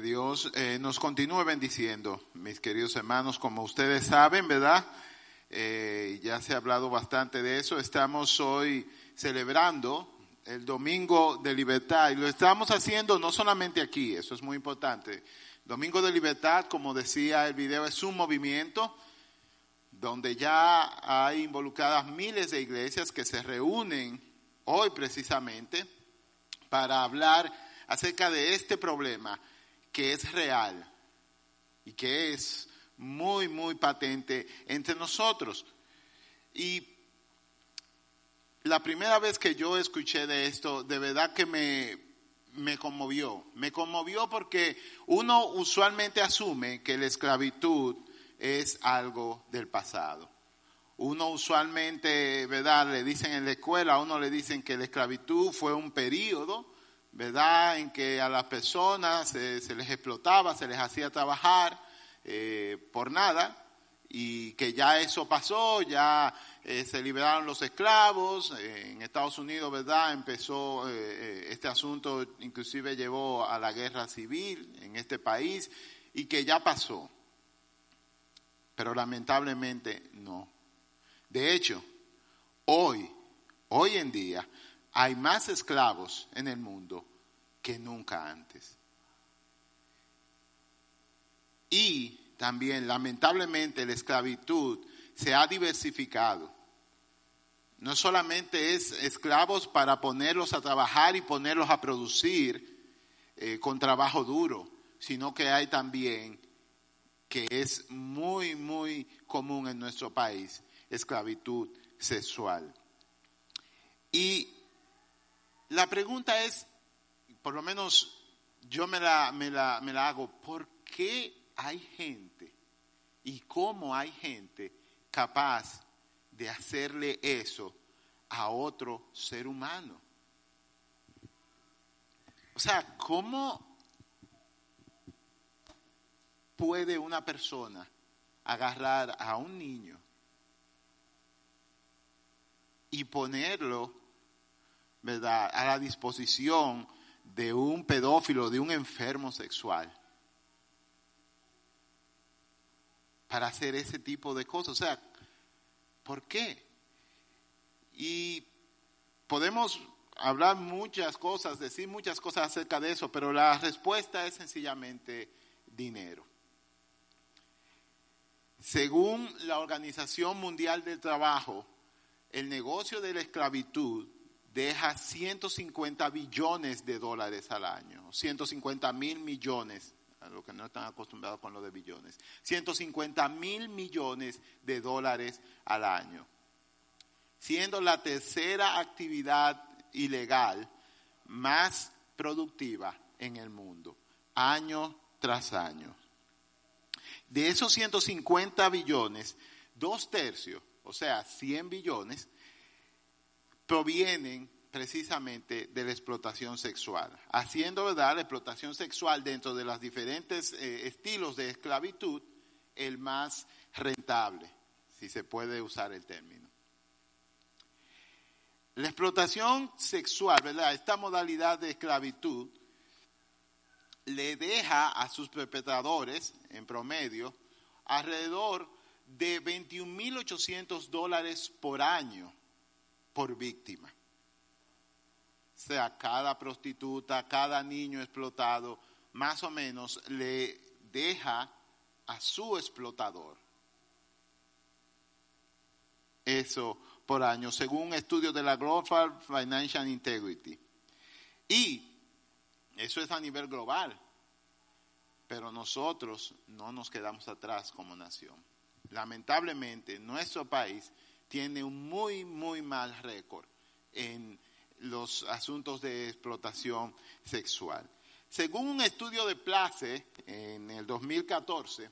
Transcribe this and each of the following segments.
Dios eh, nos continúe bendiciendo, mis queridos hermanos. Como ustedes saben, ¿verdad? Eh, ya se ha hablado bastante de eso. Estamos hoy celebrando el Domingo de Libertad y lo estamos haciendo no solamente aquí, eso es muy importante. Domingo de Libertad, como decía el video, es un movimiento donde ya hay involucradas miles de iglesias que se reúnen hoy precisamente para hablar acerca de este problema que es real y que es muy, muy patente entre nosotros. Y la primera vez que yo escuché de esto, de verdad que me, me conmovió. Me conmovió porque uno usualmente asume que la esclavitud es algo del pasado. Uno usualmente, ¿verdad? Le dicen en la escuela, a uno le dicen que la esclavitud fue un periodo ¿verdad? En que a las personas se les explotaba, se les hacía trabajar eh, por nada y que ya eso pasó, ya eh, se liberaron los esclavos, eh, en Estados Unidos, ¿verdad? Empezó este asunto, inclusive llevó a la guerra civil en este país y que ya pasó. Pero lamentablemente no. De hecho, hoy, hoy en día, hay más esclavos en el mundo que nunca antes. Y también, lamentablemente, la esclavitud se ha diversificado. No solamente es esclavos para ponerlos a trabajar y ponerlos a producir eh, con trabajo duro, sino que hay también, que es muy, muy común en nuestro país, esclavitud sexual. Y la pregunta es, por lo menos yo me la, me la, me la hago, ¿por qué hay gente y cómo hay gente capaz de hacerle eso a otro ser humano? O sea, ¿cómo puede una persona agarrar a un niño y ponerlo a la disposición de un pedófilo, de un enfermo sexual, para hacer ese tipo de cosas. O sea, ¿por qué? Y podemos hablar muchas cosas, decir muchas cosas acerca de eso, pero la respuesta es sencillamente dinero. Según la Organización Mundial del Trabajo, el negocio de la esclavitud deja 150 billones de dólares al año, 150 mil millones, a lo que no están acostumbrados con lo de billones, 150 mil millones de dólares al año, siendo la tercera actividad ilegal más productiva en el mundo, año tras año. De esos 150 billones, dos tercios, o sea, 100 billones, provienen precisamente de la explotación sexual, haciendo verdad la explotación sexual dentro de los diferentes eh, estilos de esclavitud el más rentable, si se puede usar el término. La explotación sexual, ¿verdad? Esta modalidad de esclavitud le deja a sus perpetradores, en promedio, alrededor de 21.800 dólares por año por víctima. O sea, cada prostituta, cada niño explotado, más o menos le deja a su explotador eso por año, según un estudio de la Global Financial Integrity. Y eso es a nivel global, pero nosotros no nos quedamos atrás como nación. Lamentablemente, nuestro país tiene un muy, muy mal récord en los asuntos de explotación sexual. Según un estudio de Place en el 2014,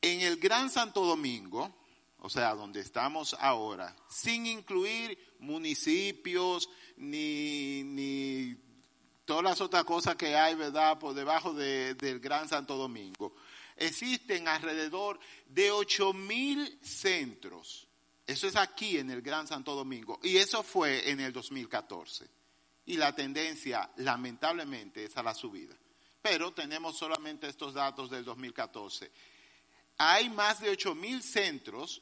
en el Gran Santo Domingo, o sea, donde estamos ahora, sin incluir municipios ni, ni todas las otras cosas que hay, ¿verdad?, por debajo del Gran Santo Domingo existen alrededor de 8 mil centros. Eso es aquí en el Gran Santo Domingo. Y eso fue en el 2014. Y la tendencia, lamentablemente, es a la subida. pero tenemos solamente estos datos del 2014. Hay más de 8.000 centros,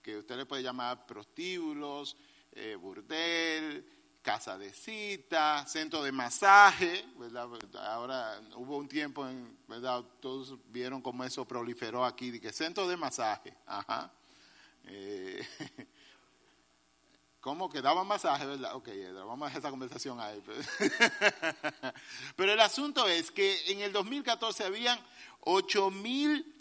que usted le puede llamar prostíbulos, eh, burdel, casa de cita, centro de masaje, ¿verdad? Ahora hubo un tiempo en, ¿verdad? Todos vieron cómo eso proliferó aquí, de que centro de masaje, ajá. Eh, ¿Cómo que daban masaje, verdad? Ok, vamos a dejar esta conversación ahí. Pues. Pero el asunto es que en el 2014 habían 8 mil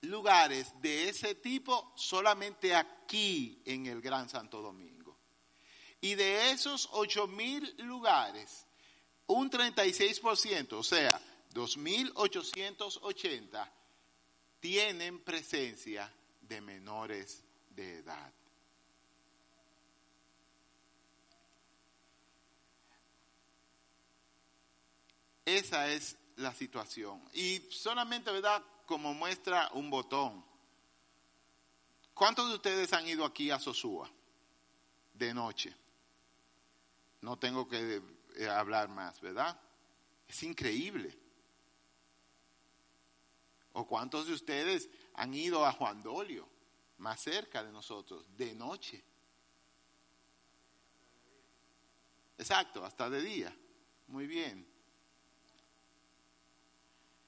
lugares de ese tipo solamente aquí en el Gran Santo Domingo. Y de esos 8 mil lugares, un 36%, o sea, 2.880, tienen presencia de menores de edad. Esa es la situación. Y solamente, ¿verdad? Como muestra un botón. ¿Cuántos de ustedes han ido aquí a Sosúa de noche? No tengo que eh, hablar más, ¿verdad? Es increíble. ¿O cuántos de ustedes han ido a Juan Dolio, más cerca de nosotros, de noche? Exacto, hasta de día. Muy bien.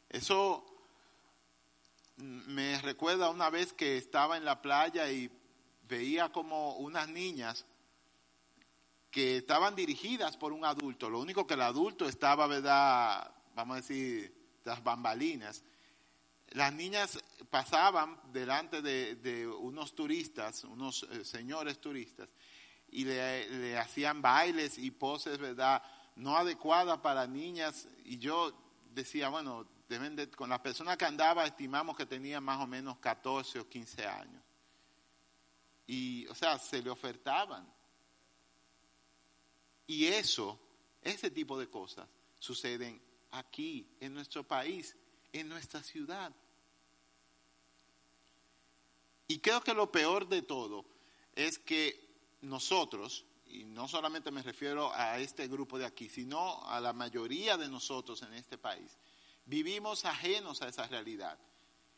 Eso me recuerda una vez que estaba en la playa y veía como unas niñas que estaban dirigidas por un adulto. Lo único que el adulto estaba, ¿verdad? Vamos a decir, las bambalinas. Las niñas pasaban delante de, unos turistas, unos eh, señores turistas, y le, hacían bailes y poses, ¿verdad? No adecuadas para niñas. Y yo decía, bueno, deben de, con la persona que andaba estimamos que tenía más o menos 14 o 15 años. Y, o sea, se le ofertaban y eso, ese tipo de cosas, suceden aquí, en nuestro país, en nuestra ciudad. Y creo que lo peor de todo es que nosotros, y no solamente me refiero a este grupo de aquí, sino a la mayoría de nosotros en este país, vivimos ajenos a esa realidad.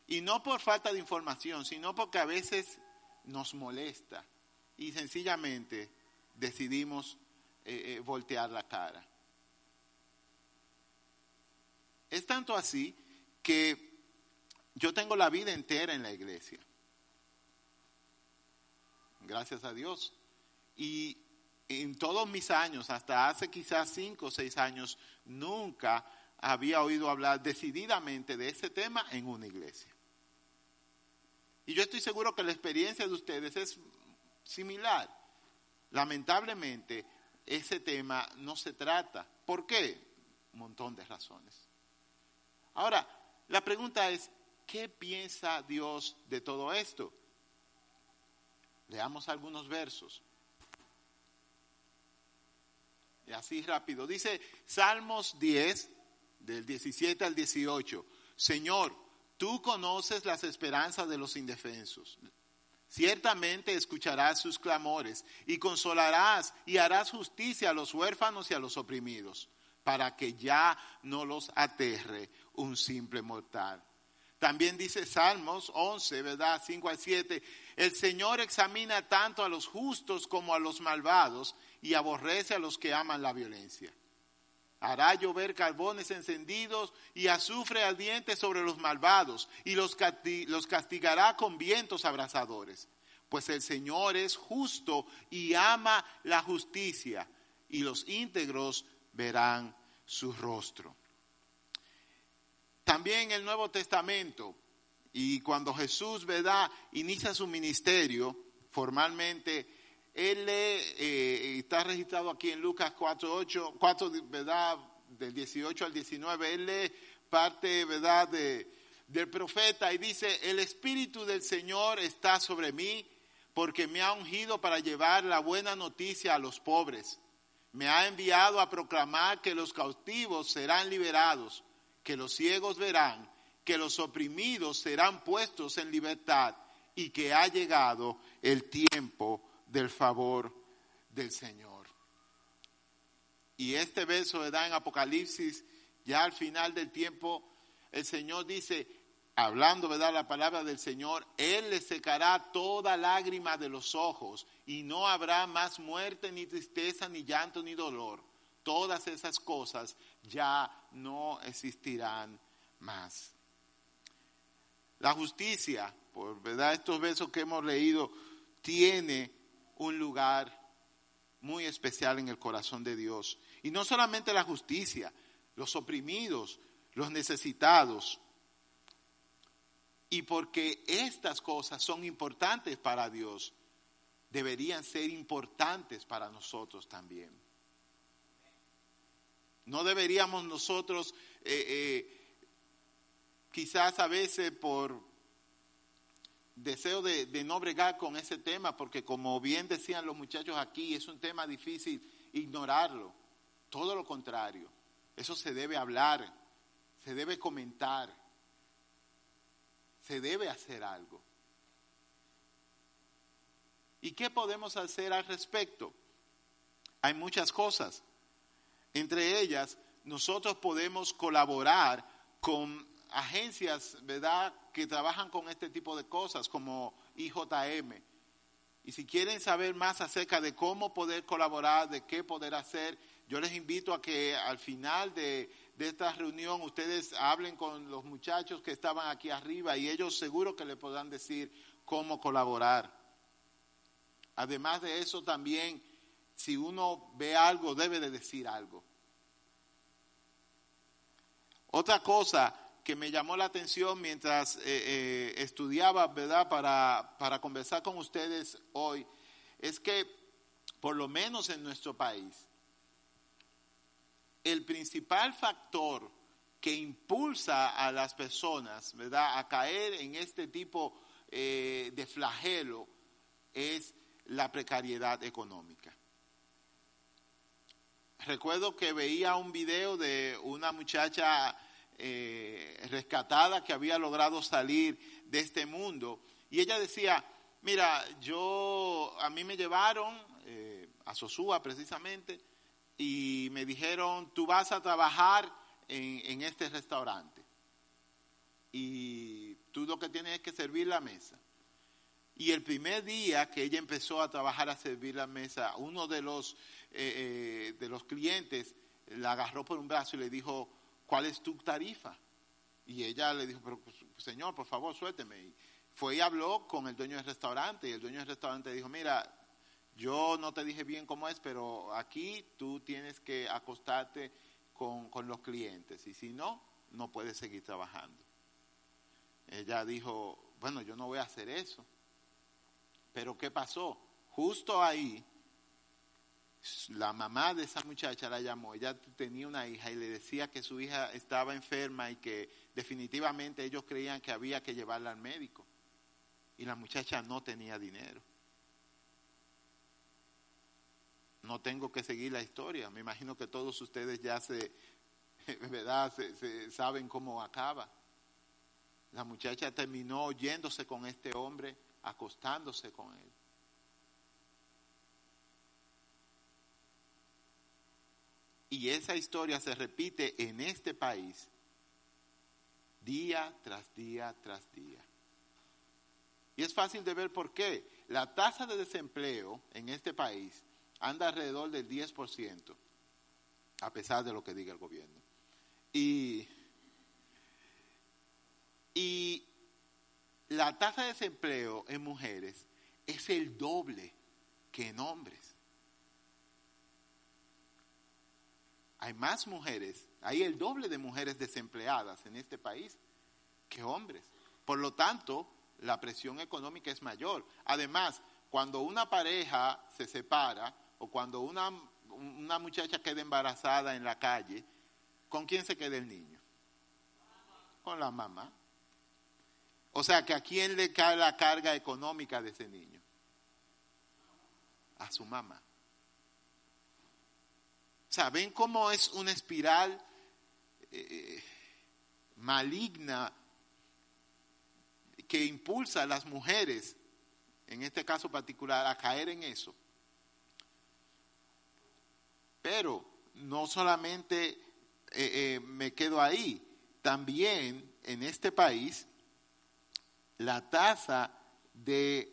Y no por falta de información, sino porque a veces nos molesta y sencillamente decidimos eh, eh, voltear la cara. Es tanto así que yo tengo la vida entera en la iglesia. Gracias a Dios. Y en todos mis años, hasta hace quizás cinco o seis años, nunca había oído hablar decididamente de ese tema en una iglesia. Y yo estoy seguro que la experiencia de ustedes es similar. Lamentablemente, ese tema no se trata. ¿Por qué? Un montón de razones. Ahora, la pregunta es, ¿qué piensa Dios de todo esto? Leamos algunos versos. Y así rápido. Dice Salmos 10, del 17 al 18. Señor, tú conoces las esperanzas de los indefensos Ciertamente escucharás sus clamores y consolarás y harás justicia a los huérfanos y a los oprimidos, para que ya no los aterre un simple mortal. También dice Salmos 11, ¿verdad? 5 al 7, el Señor examina tanto a los justos como a los malvados y aborrece a los que aman la violencia. Hará llover carbones encendidos y azufre ardiente sobre los malvados y los, castigará con vientos abrasadores. Pues el Señor es justo y ama la justicia y los íntegros verán su rostro. También el Nuevo Testamento, y cuando Jesús, ¿verdad?, inicia su ministerio formalmente, él eh, está registrado aquí en Lucas 4, 4, ¿verdad? Del 18 al 19. Él lee parte, ¿verdad? De, del profeta y dice, el Espíritu del Señor está sobre mí porque me ha ungido para llevar la buena noticia a los pobres. Me ha enviado a proclamar que los cautivos serán liberados, que los ciegos verán, que los oprimidos serán puestos en libertad y que ha llegado el tiempo del favor del Señor. Y este verso da en Apocalipsis Ya al final del tiempo, el Señor dice, hablando, ¿verdad? La palabra del Señor, Él le secará toda lágrima de los ojos y no habrá más muerte, ni tristeza, ni llanto, ni dolor. Todas esas cosas ya no existirán más. La justicia, por verdad, estos versos que hemos leído, tiene un lugar muy especial en el corazón de Dios. Y no solamente la justicia, los oprimidos, los necesitados. Y porque estas cosas son importantes para Dios, deberían ser importantes para nosotros también. No deberíamos nosotros, eh, eh, quizás a veces por deseo de, no bregar con ese tema, porque como bien decían los muchachos aquí, es un tema difícil ignorarlo. Todo lo contrario, eso se debe hablar, se debe comentar, se debe hacer algo. ¿Y qué podemos hacer al respecto? Hay muchas cosas. Entre ellas, nosotros podemos colaborar con agencias, ¿verdad?, que trabajan con este tipo de cosas, como IJM. Y si quieren saber más acerca de cómo poder colaborar, de qué poder hacer, yo les invito a que al final de, de esta reunión ustedes hablen con los muchachos que estaban aquí arriba y ellos seguro que le podrán decir cómo colaborar. Además de eso también, si uno ve algo, debe de decir algo. Otra cosa que me llamó la atención mientras eh, eh, estudiaba, ¿verdad?, para, para conversar con ustedes hoy, es que por lo menos en nuestro país, el principal factor que impulsa a las personas, ¿verdad?, a caer en este tipo eh, de flagelo es la precariedad económica. Recuerdo que veía un video de una muchacha eh, rescatada que había logrado salir de este mundo y ella decía, mira, yo, a mí me llevaron eh, a Sosúa precisamente, y me dijeron, tú vas a trabajar en, este restaurante y tú lo que tienes es que servir la mesa. Y el primer día que ella empezó a trabajar a servir la mesa, uno de los, eh, eh, de los clientes la agarró por un brazo y le dijo, ¿cuál es tu tarifa? Y ella le dijo, pero pues, señor, por favor, suélteme. Y fue y habló con el dueño del restaurante y el dueño del restaurante dijo, mira, yo no te dije bien cómo es, pero aquí tú tienes que acostarte con, los clientes y si no, no puedes seguir trabajando. Ella dijo, bueno, yo no voy a hacer eso. Pero ¿qué pasó? Justo ahí, la mamá de esa muchacha la llamó, ella tenía una hija y le decía que su hija estaba enferma y que definitivamente ellos creían que había que llevarla al médico. Y la muchacha no tenía dinero. no tengo que seguir la historia. Me imagino que todos ustedes ya se, ¿verdad? Se, saben cómo acaba. La muchacha terminó yéndose con este hombre, acostándose con él. Y esa historia se repite en este país día tras día tras día. Y es fácil de ver por qué. La tasa de desempleo en este país anda alrededor del 10%, a pesar de lo que diga el gobierno. Y, y la tasa de desempleo en mujeres es el doble que en hombres. Hay más mujeres, hay el doble de mujeres desempleadas en este país que hombres. Por lo tanto, la presión económica es mayor. Además, cuando una pareja se separa, o cuando una, una muchacha queda embarazada en la calle, ¿con quién se queda el niño? Con la mamá. O sea que a quién le cae la carga económica de ese niño? A su mamá. O sea, ven cómo es una espiral eh, maligna que impulsa a las mujeres, en este caso particular, a caer en eso. Pero no solamente eh, me quedo ahí. También en este país la tasa de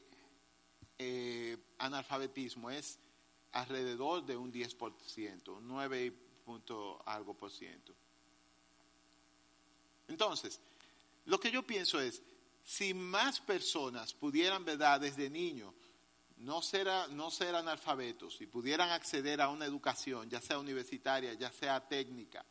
eh, analfabetismo es alrededor de un 10%, un 9 punto algo por ciento. Entonces, lo que yo pienso es, si más personas pudieran, ¿verdad?, desde niños, no ser, no ser analfabetos y pudieran acceder a una educación, ya sea universitaria, ya sea técnica,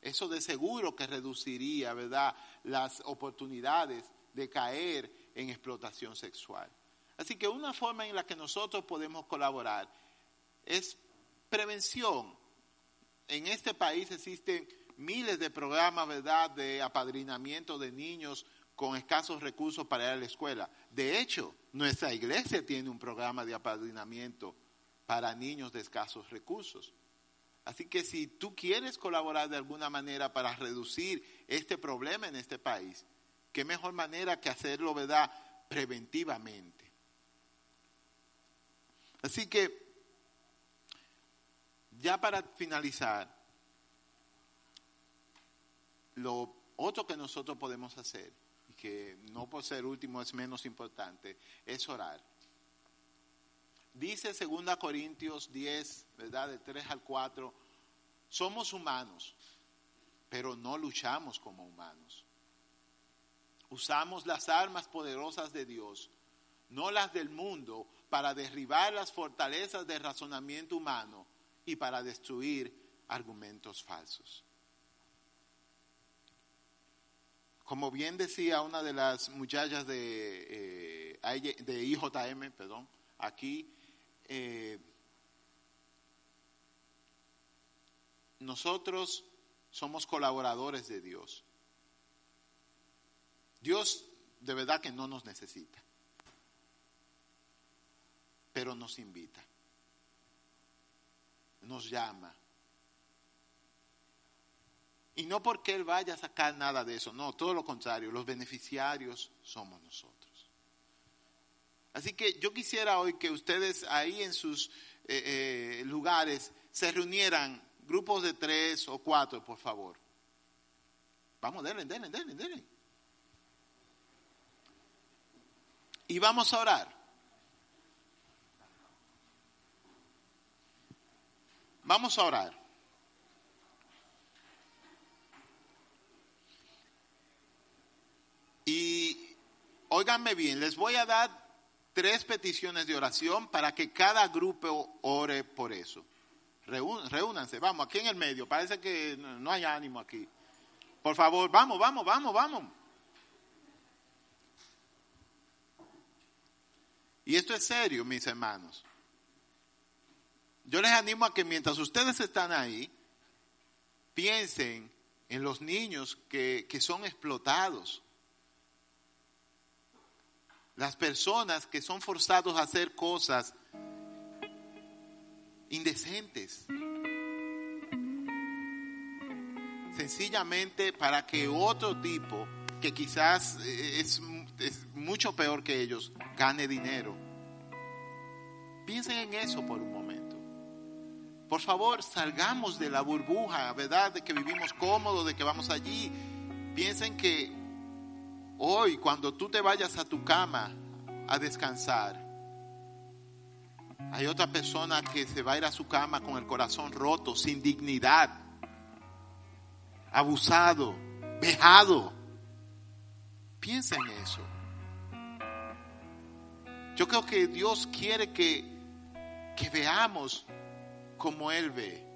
eso de seguro que reduciría, ¿verdad?, las oportunidades de caer en explotación sexual. Así que una forma en la que nosotros podemos colaborar es prevención. En este país existen miles de programas, ¿verdad?, de apadrinamiento de niños con escasos recursos para ir a la escuela. De hecho, nuestra iglesia tiene un programa de apadrinamiento para niños de escasos recursos. Así que si tú quieres colaborar de alguna manera para reducir este problema en este país, qué mejor manera que hacerlo, ¿verdad?, preventivamente. Así que, ya para finalizar, lo otro que nosotros podemos hacer, y que no por ser último es menos importante, es orar. Dice 2 Corintios 10, ¿verdad? De 3 al 4, somos humanos, pero no luchamos como humanos. Usamos las armas poderosas de Dios, no las del mundo, para derribar las fortalezas del razonamiento humano y para destruir argumentos falsos. Como bien decía una de las muchachas de, eh, de IJM, perdón, aquí, eh, nosotros somos colaboradores de Dios. Dios de verdad que no nos necesita, pero nos invita, nos llama, y no porque Él vaya a sacar nada de eso, no, todo lo contrario, los beneficiarios somos nosotros. Así que yo quisiera hoy que ustedes ahí en sus eh, eh, lugares se reunieran grupos de tres o cuatro, por favor. Vamos, denle, denle, denle, denle. Y vamos a orar. Vamos a orar. Y óiganme bien, les voy a dar tres peticiones de oración para que cada grupo ore por eso. Reúnanse, vamos, aquí en el medio, parece que no hay ánimo aquí. Por favor, vamos, vamos, vamos, vamos. Y esto es serio, mis hermanos. Yo les animo a que mientras ustedes están ahí, piensen en los niños que, que son explotados las personas que son forzados a hacer cosas indecentes. Sencillamente para que otro tipo, que quizás es, mucho peor que ellos, gane dinero. Piensen en eso por un momento. Por favor, salgamos de la burbuja, ¿verdad? De que vivimos cómodos, de que vamos allí. Piensen que Hoy, cuando tú te vayas a tu cama a descansar, hay otra persona que se va a ir a su cama con el corazón roto, sin dignidad, abusado, vejado. Piensa en eso. Yo creo que Dios quiere que, que veamos como Él ve.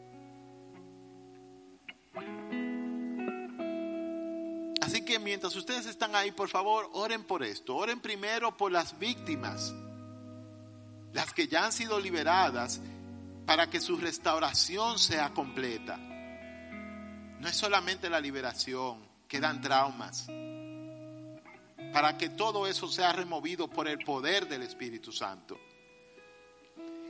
Así que mientras ustedes están ahí, por favor, oren por esto. Oren primero por las víctimas, las que ya han sido liberadas, para que su restauración sea completa. No es solamente la liberación, quedan traumas. Para que todo eso sea removido por el poder del Espíritu Santo.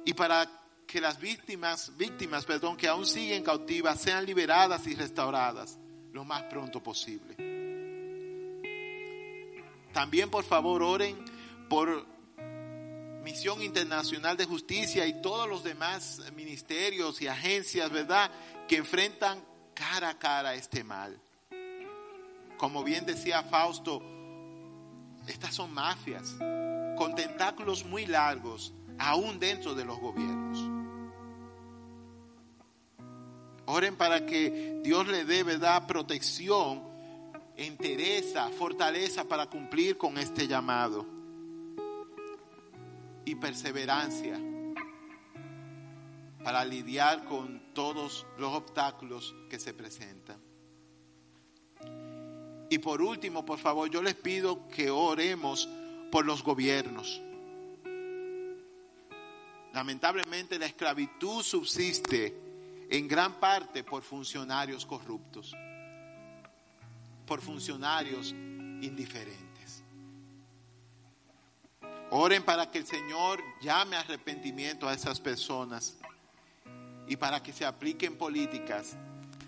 Y para que las víctimas, víctimas, perdón, que aún siguen cautivas, sean liberadas y restauradas lo más pronto posible. También por favor oren por Misión Internacional de Justicia y todos los demás ministerios y agencias, ¿verdad? Que enfrentan cara a cara este mal. Como bien decía Fausto, estas son mafias con tentáculos muy largos, aún dentro de los gobiernos. Oren para que Dios le dé, ¿verdad?, protección, entereza, fortaleza para cumplir con este llamado. Y perseverancia para lidiar con todos los obstáculos que se presentan. Y por último, por favor, yo les pido que oremos por los gobiernos. Lamentablemente la esclavitud subsiste en gran parte por funcionarios corruptos, por funcionarios indiferentes. Oren para que el Señor llame arrepentimiento a esas personas y para que se apliquen políticas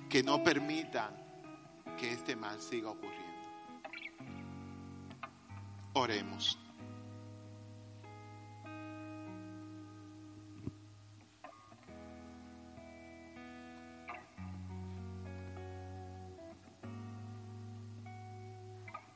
que no permitan que este mal siga ocurriendo. Oremos.